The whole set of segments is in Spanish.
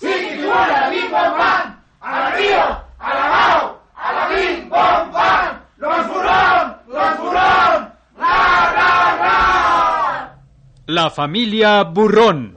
bim alabao, alabim pam pam, los los ra ra ra. La familia Burrón.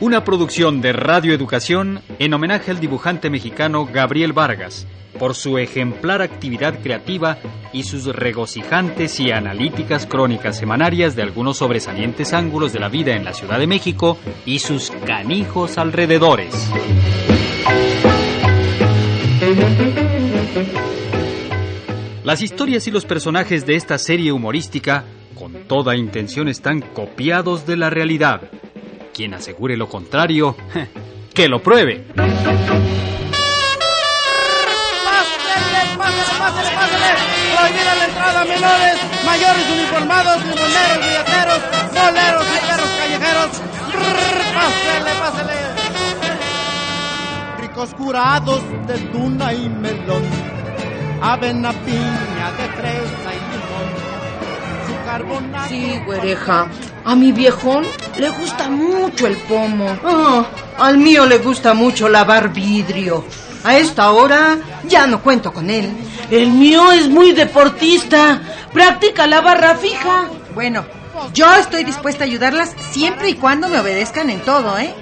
Una producción de Radio Educación en homenaje al dibujante mexicano Gabriel Vargas por su ejemplar actividad creativa y sus regocijantes y analíticas crónicas semanarias de algunos sobresalientes ángulos de la vida en la Ciudad de México y sus canijos alrededores. Las historias y los personajes de esta serie humorística, con toda intención, están copiados de la realidad. Quien asegure lo contrario, que lo pruebe. A menores, mayores uniformados, limoneros, billeteros, boleros y perros callejeros. ¡Pásale, pásale! Ricos curados de tuna y melón, avena, piña, de fresa y limón. Su carbonato... Sí, güereja. A mi viejón le gusta mucho el pomo. Ah, al mío le gusta mucho lavar vidrio. A esta hora ya no cuento con él. El mío es muy deportista. Practica la barra fija. Bueno, yo estoy dispuesta a ayudarlas siempre y cuando me obedezcan en todo, ¿eh?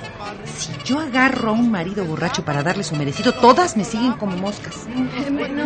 Si yo agarro a un marido borracho para darle su merecido, todas me siguen como moscas.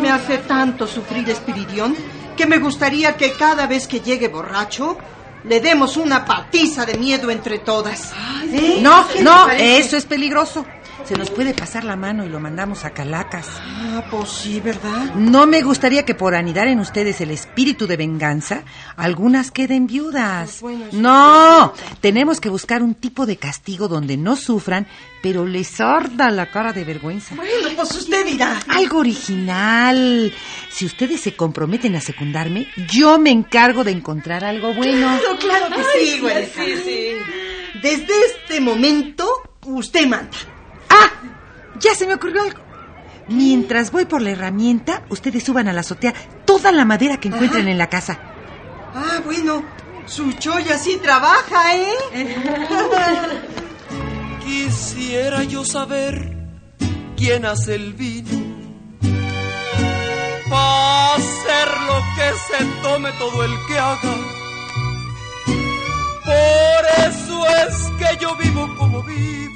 Me hace tanto sufrir Espiridión que me gustaría que cada vez que llegue borracho le demos una patiza de miedo entre todas. ¿Eh? No, ¿Qué te no, eso es peligroso. Se nos puede pasar la mano y lo mandamos a Calacas. Ah, pues sí, ¿verdad? No me gustaría que por anidar en ustedes el espíritu de venganza, algunas queden viudas. Pues bueno, sí. No, tenemos que buscar un tipo de castigo donde no sufran, pero les arda la cara de vergüenza. Bueno, pues usted dirá. Algo original. Si ustedes se comprometen a secundarme, yo me encargo de encontrar algo bueno. Claro, claro que sí, güey. Desde este momento, usted manda. ¡Ah! Ya se me ocurrió algo. Mientras voy por la herramienta, ustedes suban a la azotea toda la madera que encuentren en la casa. Ah, bueno, su choya sí trabaja, ¿eh? Quisiera yo saber quién hace el vino. Pa' hacer lo que se tome todo el que haga. Por eso es que yo vivo como vivo.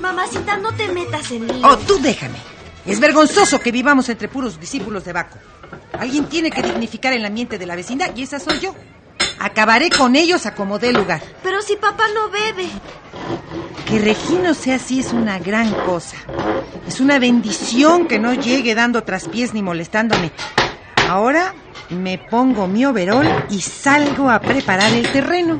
Mamacita, no te metas en lío. Oh, tú déjame. Es vergonzoso que vivamos entre puros discípulos de Baco. Alguien tiene que dignificar el ambiente de la vecindad y esa soy yo. Acabaré con ellos a como dé lugar. Pero si papá no bebe. Que Regino sea así es una gran cosa. Es una bendición que no llegue dando traspiés ni molestándome. Ahora me pongo mi overol y salgo a preparar el terreno.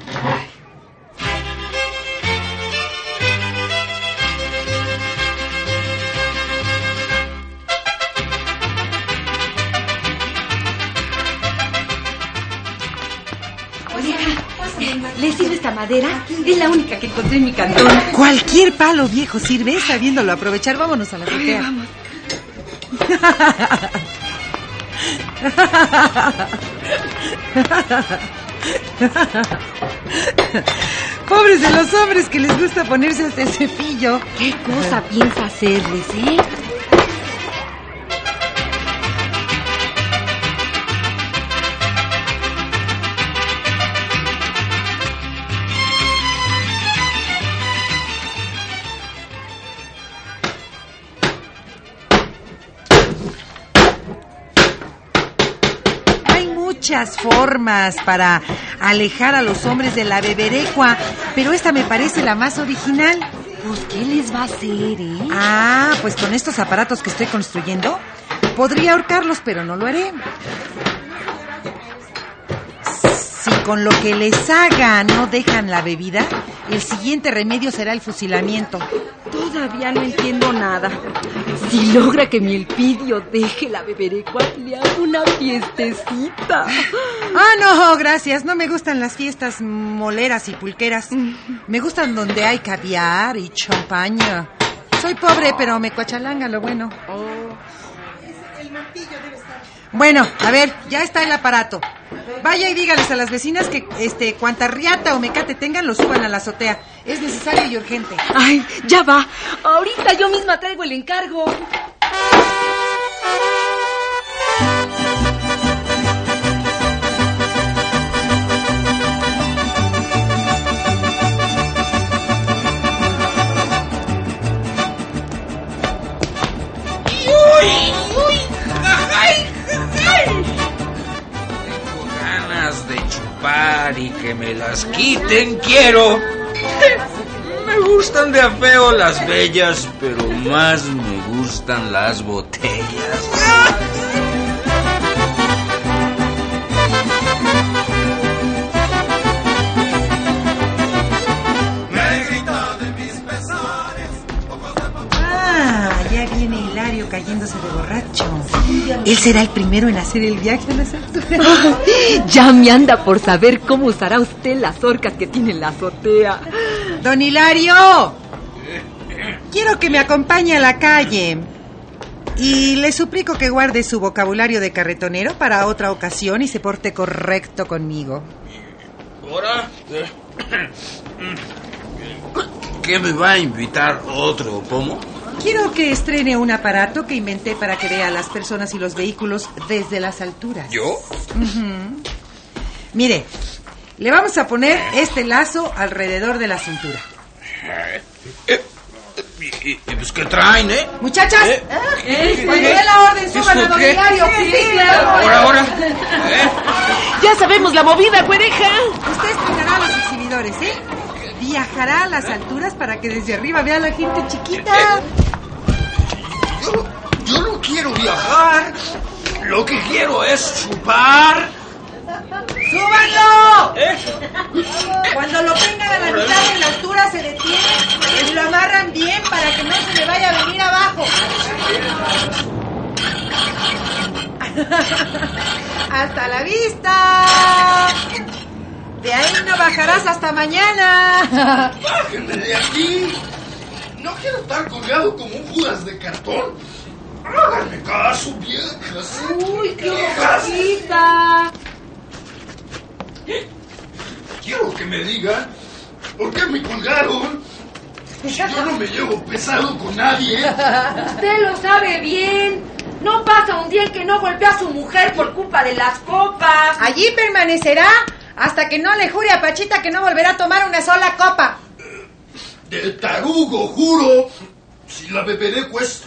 ¿Le sirve esta madera? Es la única que encontré en mi cantón. Cualquier palo viejo sirve, sabiéndolo aprovechar. Vámonos a la azotea. Pobres de los hombres que les gusta ponerse hasta el cepillo. ¿Qué cosa piensa hacerles, eh? Formas para alejar a los hombres de la beberecua, pero esta me parece la más original. Pues, ¿qué les va a hacer, eh? Ah, pues con estos aparatos que estoy construyendo, podría ahorcarlos, pero no lo haré. Si con lo que les haga no dejan la bebida, el siguiente remedio será el fusilamiento. Todavía no entiendo nada. Si logra que mi Elpidio deje la beberecua, le hago una fiestecita. Ah, no, gracias. No me gustan las fiestas moleras y pulqueras. Me gustan donde hay caviar y champaña. Soy pobre, pero me cuachalanga lo bueno. Oh. El martillo debe estar. Bueno, a ver, ya está el aparato. Vaya y dígales a las vecinas que este cuanta riata o mecate tengan lo suban a la azotea. Es necesario y urgente. Ay, ya va. Ahorita yo misma traigo el encargo. Y que me las quiten, quiero. Me gustan de a feo las bellas, pero más me gustan las botellas. Él será el primero en hacer el viaje a las alturas. Ya me anda por saber cómo usará usted las orcas que tiene en la azotea. Don Hilario, quiero que me acompañe a la calle. Y le suplico que guarde su vocabulario de carretonero para otra ocasión y se porte correcto conmigo. ¿Ahora? ¿Qué me va a invitar otro pomo? Quiero que estrene un aparato que inventé para que vea a las personas y los vehículos desde las alturas. ¿Yo? Mire, le vamos a poner este lazo alrededor de la cintura. ¿Y, y- y pues qué traen, eh? Muchachas, ¿Eh? cuando dé la orden, suban a ¿Esto don qué? Hilario. Ahora, ahora. ¿Eh? Ya sabemos la movida, güereja. Usted estrenará a los exhibidores, ¿eh? Viajará a las alturas para que desde arriba vea a la gente chiquita. Yo, yo no quiero viajar. Lo que quiero es chupar. ¡Súbanlo! Cuando lo tengan a la mitad de la altura se detienen y lo amarran bien para que no se le vaya a venir abajo. ¡Hasta la vista! De ahí no bajarás hasta mañana. ¡Bájenme de aquí! No quiero estar colgado como un Judas de cartón. Háganme caso, viejas. Uy, qué bonita. Quiero que me digan por qué me colgaron. Si yo no me llevo pesado con nadie. Usted lo sabe bien. No pasa un día en que no golpea a su mujer por culpa de las copas. Allí permanecerá hasta que no le jure a Pachita que no volverá a tomar una sola copa. De tarugo, juro. Si la beberé, pues.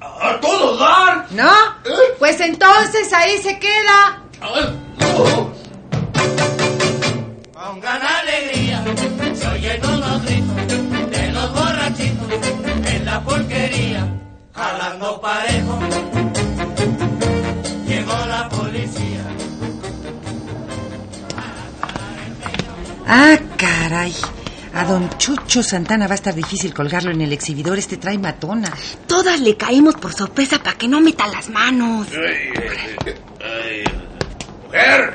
A, a todo dar. ¿No? Pues entonces ahí se queda. Ay, no. Pongan alegría, se oyen unos gritos de los borrachitos en la porquería, jalando parejo. Ah, caray. A don Chucho Santana va a estar difícil colgarlo en el exhibidor. Este trae matona. Todas le caemos por sorpresa para que no meta las manos. Ay, ay, mujer,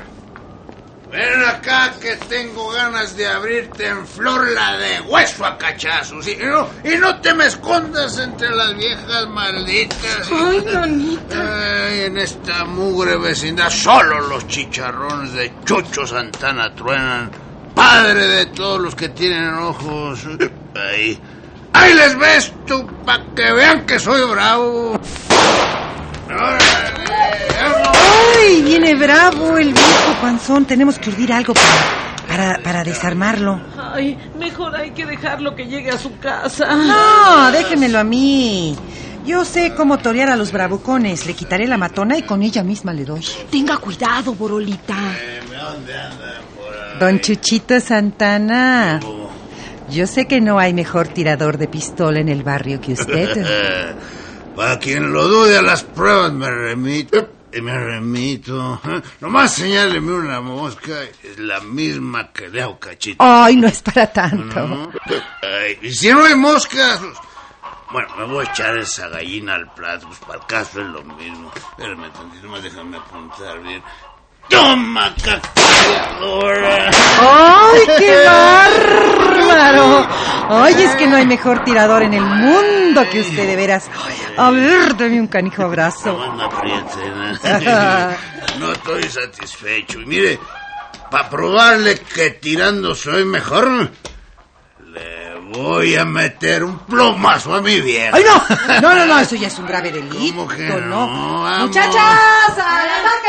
ven acá que tengo ganas de abrirte en flor la de hueso a cachazos. Y no, y no te me escondas entre las viejas malditas. Ay, Nonita. Ay, en esta mugre vecindad solo los chicharrones de Chucho Santana truenan. Padre de todos los que tienen ojos. Ahí. Ahí les ves tú, para que vean que soy bravo. ¡Ay! Viene bravo el viejo panzón. Tenemos que urdir algo para, para, para desarmarlo. Ay, mejor hay que dejarlo que llegue a su casa. No, déjenmelo a mí. Yo sé cómo torear a los bravucones. Le quitaré la matona y con ella misma le doy. Tenga cuidado, Borolita. Don Chuchito Santana. Yo sé que no hay mejor tirador de pistola en el barrio que usted. Para quien lo dude a las pruebas me remito. Me remito. Nomás señáleme una mosca. Es la misma que le hago cachito. Ay, no es para tanto. ¿no? Ay, y si no hay moscas, pues, bueno, me voy a echar esa gallina al plato, pues para el caso es lo mismo. Espérame tantito más, déjame apuntar bien. ¡Toma, cacareadora! ¡Ay, qué bárbaro! Ay, es que no hay mejor tirador en el mundo que usted, de veras. A ver, dame un canijo abrazo. No me apriete, ¿no? Estoy satisfecho. Y mire, para probarle que tirando soy mejor, voy a meter un plomazo a mi vieja. ¡Ay, no! No, no, no, eso ya es un grave delito. ¿Cómo que no? no? ¡Muchachas, al ataque!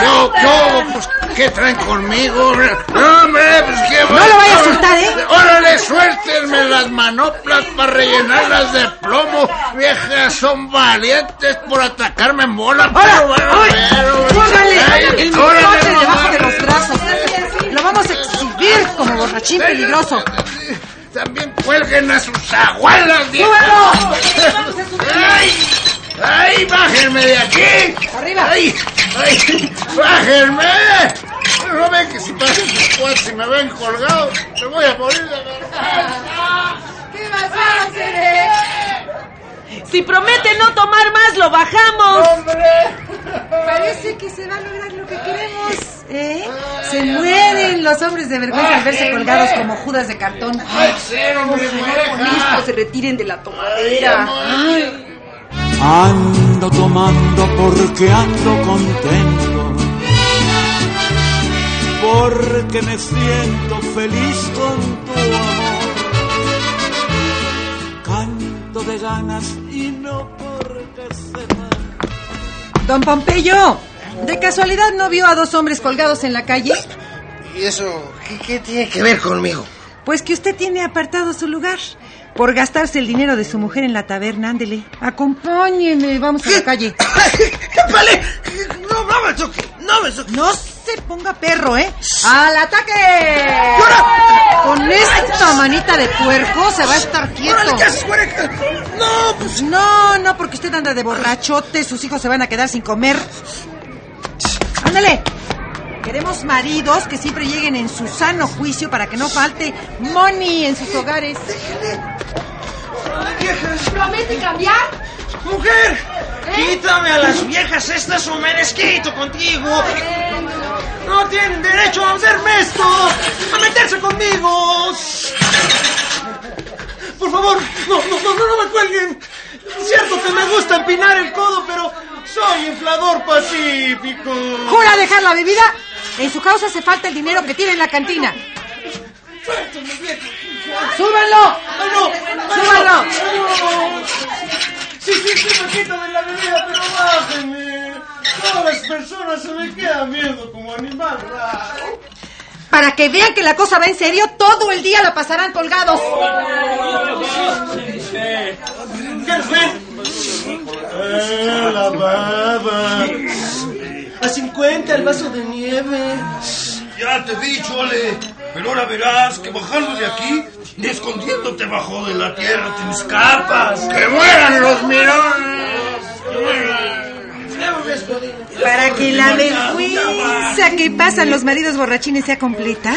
¿Qué, qué, pues, ¿Qué traen conmigo? No, hombre, pues qué No lo vaya a soltar, ¿eh? Órale, suéltenme las manoplas para rellenarlas de plomo. Viejas son valientes por atacarme en bola. Pero, ¡Ay! pero, ¡Póngale ay, el órale, exhibir como borrachín peligroso. También cuelguen a sus abuelas. ¡Súbelo! ¡Ay! ¡Ay, bájenme de aquí! ¡Arriba! ¡Ay! ¡Ay! ¡Bájenme! No ven que si pasan sus cuates y me ven colgado, me voy a morir de verdad. ¿Qué vas a hacer? Si promete no tomar más, lo bajamos. Parece que se va a lograr. ¿Eh? Se mueren los hombres de vergüenza al verse colgados como judas de cartón. ¡Ay, cero, Con se retiren de la tomadera. Ando tomando porque ando contento. Porque me siento feliz con tu amor. Canto de ganas y no porque sepa. Don Pompeyo, ¿de casualidad no vio a dos hombres colgados en la calle? ¿Y eso qué, qué tiene que ver conmigo? Pues que usted tiene apartado su lugar. Por gastarse el dinero de su mujer en la taberna, ándele. Acompáñeme, vamos a la calle. ¡Vale! No, no me toque, no me toque. No se ponga perro, ¿eh? ¡Al ataque! Con esta manita de puerco se va a estar quieto. No, pues No, no, porque usted anda de borrachote, sus hijos se van a quedar sin comer. Ándale. Queremos maridos que siempre lleguen en su sano juicio para que no falte money en sus hogares. ¿Promete cambiar? ¡Mujer! ¡Quítame a las viejas estas o me desquito contigo! ¡No tienen derecho a hacerme esto! ¡A meterse conmigo! Por favor, no, no, no, no me cuelguen. Cierto que me gusta empinar el codo, pero soy inflador pacífico. ¿Jura dejar la bebida? En su causa hace falta el dinero que tiene en la cantina. ¡Súbanlo! ¡Ay, no! ¡Súbanlo! Sí, sí, sí, me quito de la bebida, pero bájenme. Todas las personas se me quedan viendo como animal raro. Para que vean que la cosa va en serio, todo el día la pasarán colgados. ¿Qué la baba. A 50 el vaso de nieve. Ya te he dicho, Ale. Pero ahora verás que bajando de aquí y escondiéndote bajo de la tierra te escapas. ¡Que mueran los mirones! Para que la vergüenza que pasan los maridos borrachines sea completa,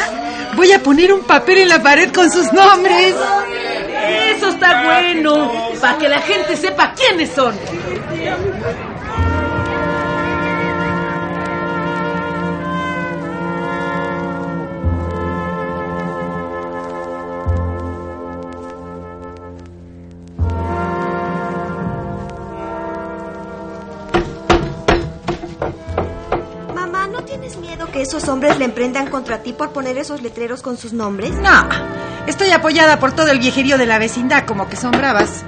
voy a poner un papel en la pared con sus nombres. Eso está bueno. Para que la gente sepa quiénes son. Tienes miedo que esos hombres le emprendan contra ti por poner esos letreros con sus nombres? No, estoy apoyada por todo el viejerío de la vecindad, como que son bravas.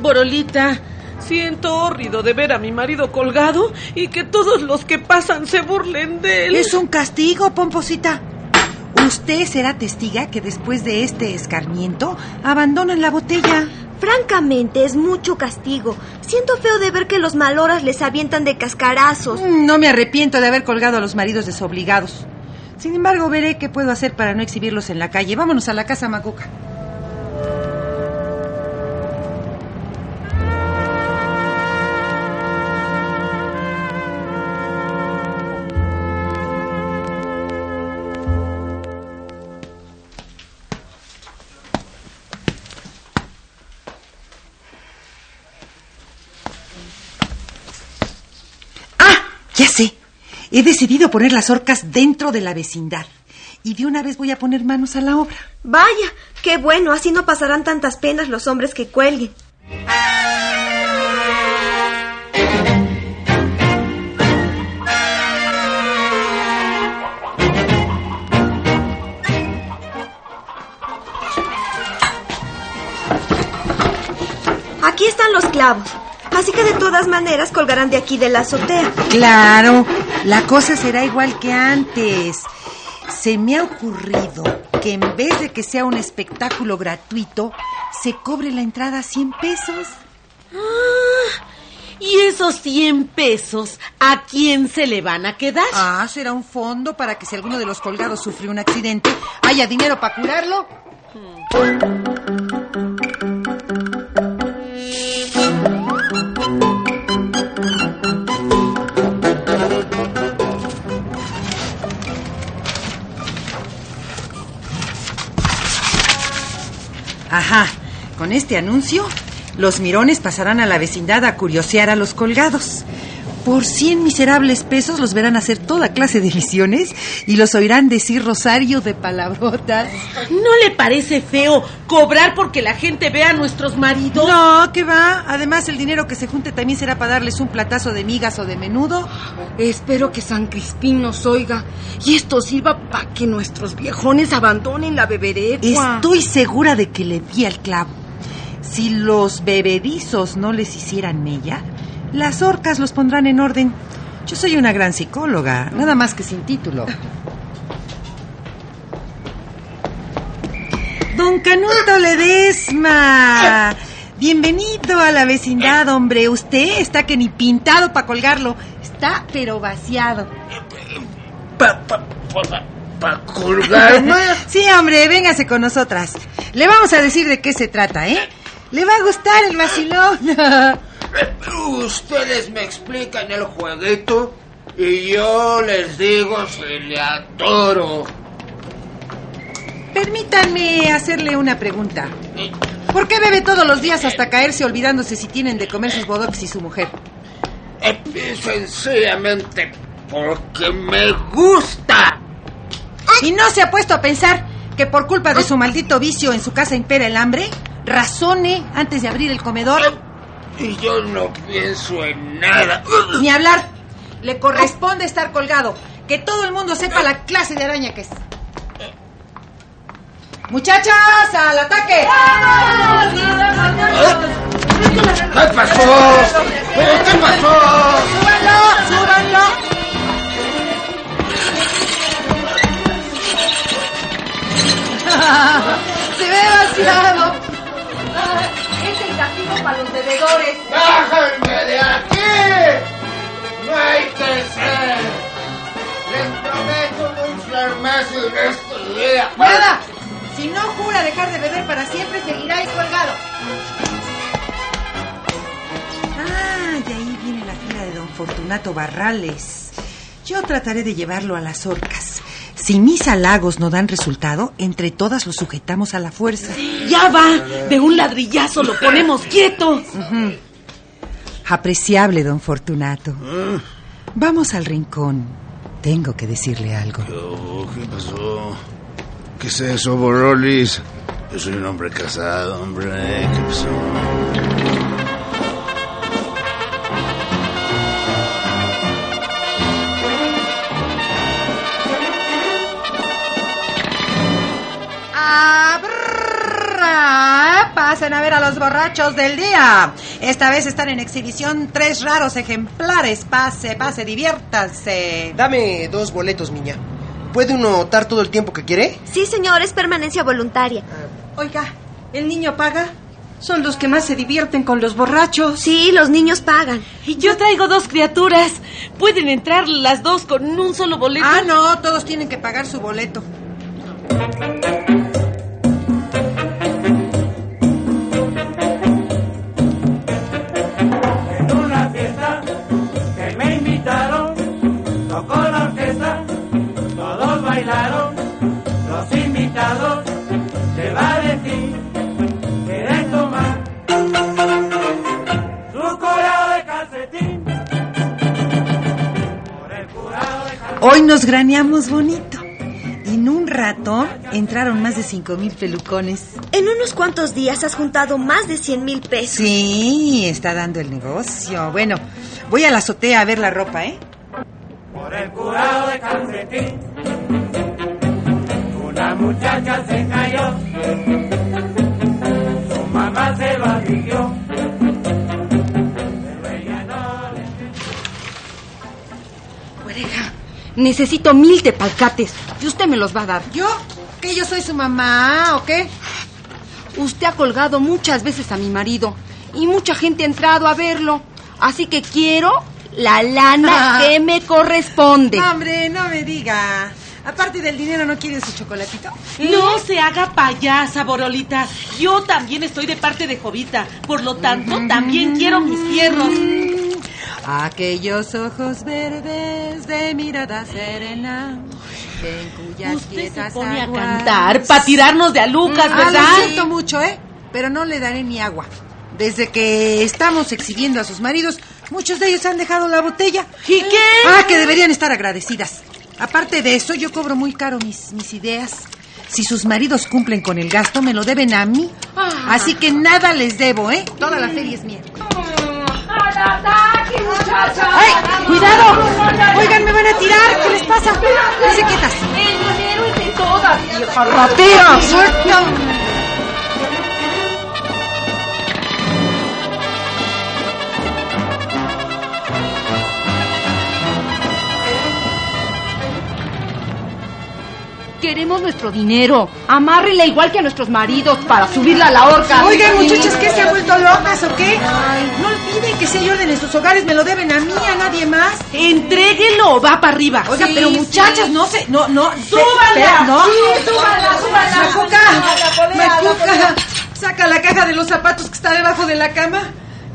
Borolita, siento hórrido de ver a mi marido colgado y que todos los que pasan se burlen de él. Es un castigo, pomposita. Usted será testiga que después de este escarmiento abandonan la botella. Francamente, es mucho castigo. Siento feo de ver que los maloras les avientan de cascarazos. Mm, No me arrepiento de haber colgado a los maridos desobligados. Sin embargo, veré qué puedo hacer para no exhibirlos en la calle. Vámonos a la casa, Macuca. He decidido poner las orcas dentro de la vecindad. y de una vez voy a poner manos a la obra. Vaya, qué bueno, así no pasarán tantas penas los hombres que cuelguen. Aquí están los clavos. Así que de todas maneras colgarán de aquí de la azotea. Claro, la cosa será igual que antes. Se me ha ocurrido que en vez de que sea un espectáculo gratuito, se cobre la entrada 100 pesos. Ah, ¿Y esos 100 pesos a quién se le van a quedar? Ah, será un fondo para que si alguno de los colgados sufre un accidente, haya dinero para curarlo. Ajá, con este anuncio, los mirones pasarán a la vecindad a curiosear a los colgados. Por 100 miserables pesos los verán hacer toda clase de visiones y los oirán decir rosario de palabrotas. ¿No le parece feo cobrar porque la gente vea a nuestros maridos? No, ¿qué va? Además, el dinero que se junte también será para darles un platazo de migas o de menudo. Espero que San Crispín nos oiga y esto sirva para que nuestros viejones abandonen la beberecua. Estoy segura de que le di al clavo. Si los bebedizos no les hicieran mella, las orcas los pondrán en orden. Yo soy una gran psicóloga, nada más que sin título. Don Canuto Ledesma. Bienvenido a la vecindad, hombre. Usted está que ni pintado para colgarlo. Está pero vaciado. ¿Para pa, pa, pa colgarme? sí, hombre, véngase con nosotras. Le vamos a decir de qué se trata, ¿eh? Le va a gustar el vacilón. Ustedes me explican el jueguito y yo les digo si le adoro. Permítanme hacerle una pregunta. ¿Por qué bebe todos los días hasta caerse olvidándose si tienen de comer sus bodoques y su mujer? Sencillamente porque me gusta. ¿Y no se ha puesto a pensar que por culpa de su maldito vicio en su casa impera el hambre? Razone antes de abrir el comedor. Y yo no pienso en nada. Ni hablar. Le corresponde estar colgado. Que todo el mundo sepa la clase de araña que es. Muchachas, al ataque. ¿Qué pasó? ¿Qué pasó? ¡Súbanlo! ¡Súbanlo! Se ve vaciado. Castigo para los bebedores. ¡Bájenme de aquí! ¡No hay que ser! Les prometo no inflarme en este día. ¡Nada! Si no jura dejar de beber para siempre, seguirá ahí colgado. Ah, y ahí viene la fila de don Fortunato Barrales. Yo trataré de llevarlo a las orcas. Si mis halagos no dan resultado, entre todas lo sujetamos a la fuerza. Ya va, de un ladrillazo lo ponemos quieto. Uh -huh. Apreciable, don Fortunato. Vamos al rincón. Tengo que decirle algo. ¿Qué pasó? ¿Qué es eso, Borolis? Yo soy un hombre casado, hombre. ¿Qué pasó? Pasen a ver a los borrachos del día. Esta vez están en exhibición tres raros ejemplares. Pase, pase, diviértanse. Dame dos boletos, niña. ¿Puede uno optar todo el tiempo que quiere? Sí, señor, es permanencia voluntaria. Oiga, ¿el niño paga? Son los que más se divierten con los borrachos. Sí, los niños pagan. Y yo traigo dos criaturas. ¿Pueden entrar las dos con un solo boleto? Ah, no, todos tienen que pagar su boleto. Hoy nos graneamos bonito. En un ratón entraron más de cinco mil pelucones. En unos cuantos días has juntado más de 100 mil pesos. Sí, está dando el negocio. Bueno, voy a la azotea a ver la ropa, ¿eh? Por el curado de calcetín, una muchacha se cayó, su mamá se lo necesito mil tepalcates y usted me los va a dar. ¿Yo? ¿Que yo soy su mamá o qué? Usted ha colgado muchas veces a mi marido y mucha gente ha entrado a verlo. Así que quiero la lana que me corresponde. No, hombre, no me diga. Aparte del dinero, ¿no quiere su chocolatito? No se haga payasa, Borolita. Yo también estoy de parte de Jovita. Por lo tanto, también quiero mis fierros. Aquellos ojos verdes de mirada serena. En cuyas Usted se pone a aguas- cantar para tirarnos de a Lucas, Ah, ¿verdad? lo siento mucho, ¿eh? Pero no le daré ni agua. Desde que estamos exhibiendo a sus maridos, muchos de ellos han dejado la botella. ¿Y qué? Ah, que deberían estar agradecidas. Aparte de eso, yo cobro muy caro mis, mis ideas. Si sus maridos cumplen con el gasto, me lo deben a mí. Así que nada les debo, ¿eh? Toda la feria es mía. ¡Ay! ¡Cuidado! Oigan, me van a tirar. ¿Qué les pasa? Dice quietas. El dinero es de todas, vieja ratera. ¡Suelta! Queremos nuestro dinero. Amárrenla igual que a nuestros maridos para subirla a la horca. Oigan, muchachas, ¿qué se han vuelto locas o qué? No olviden que si hay orden en sus hogares, me lo deben a mí, a nadie más. Entréguelo, va para arriba. Oiga, Sí, pero sí. muchachas, no se, no, no. ¡Súbanla! no. Sí, súbanla, súbanla. Macuca, Macuca, saca la caja de los zapatos que está debajo de la cama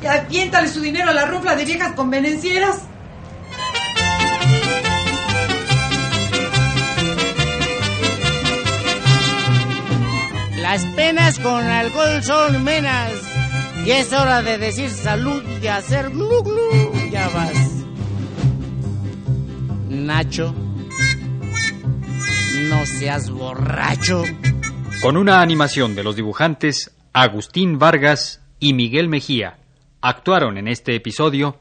y aviéntale su dinero a la rufla de viejas convenencieras. Las penas con alcohol son menas. Y es hora de decir salud y hacer glu glu. Ya vas. Nacho. No seas borracho. Con una animación de los dibujantes Agustín Vargas y Miguel Mejía, actuaron en este episodio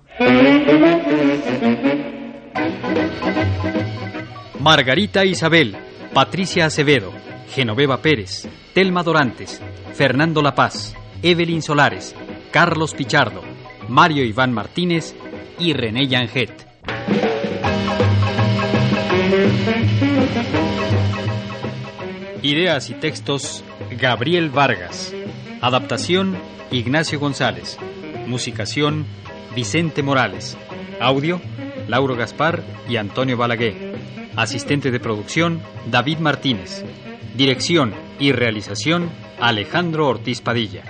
Margarita Isabel, Patricia Acevedo, Genoveva Pérez, Telma Dorantes, Fernando La Paz, Evelyn Solares, Carlos Pichardo, Mario Iván Martínez y René Yanget. Ideas y textos Gabriel Vargas. Adaptación Ignacio González. Musicación Vicente Morales. Audio Lauro Gaspar y Antonio Balaguer. Asistente de producción David Martínez. Dirección y realización Alejandro Ortiz Padilla.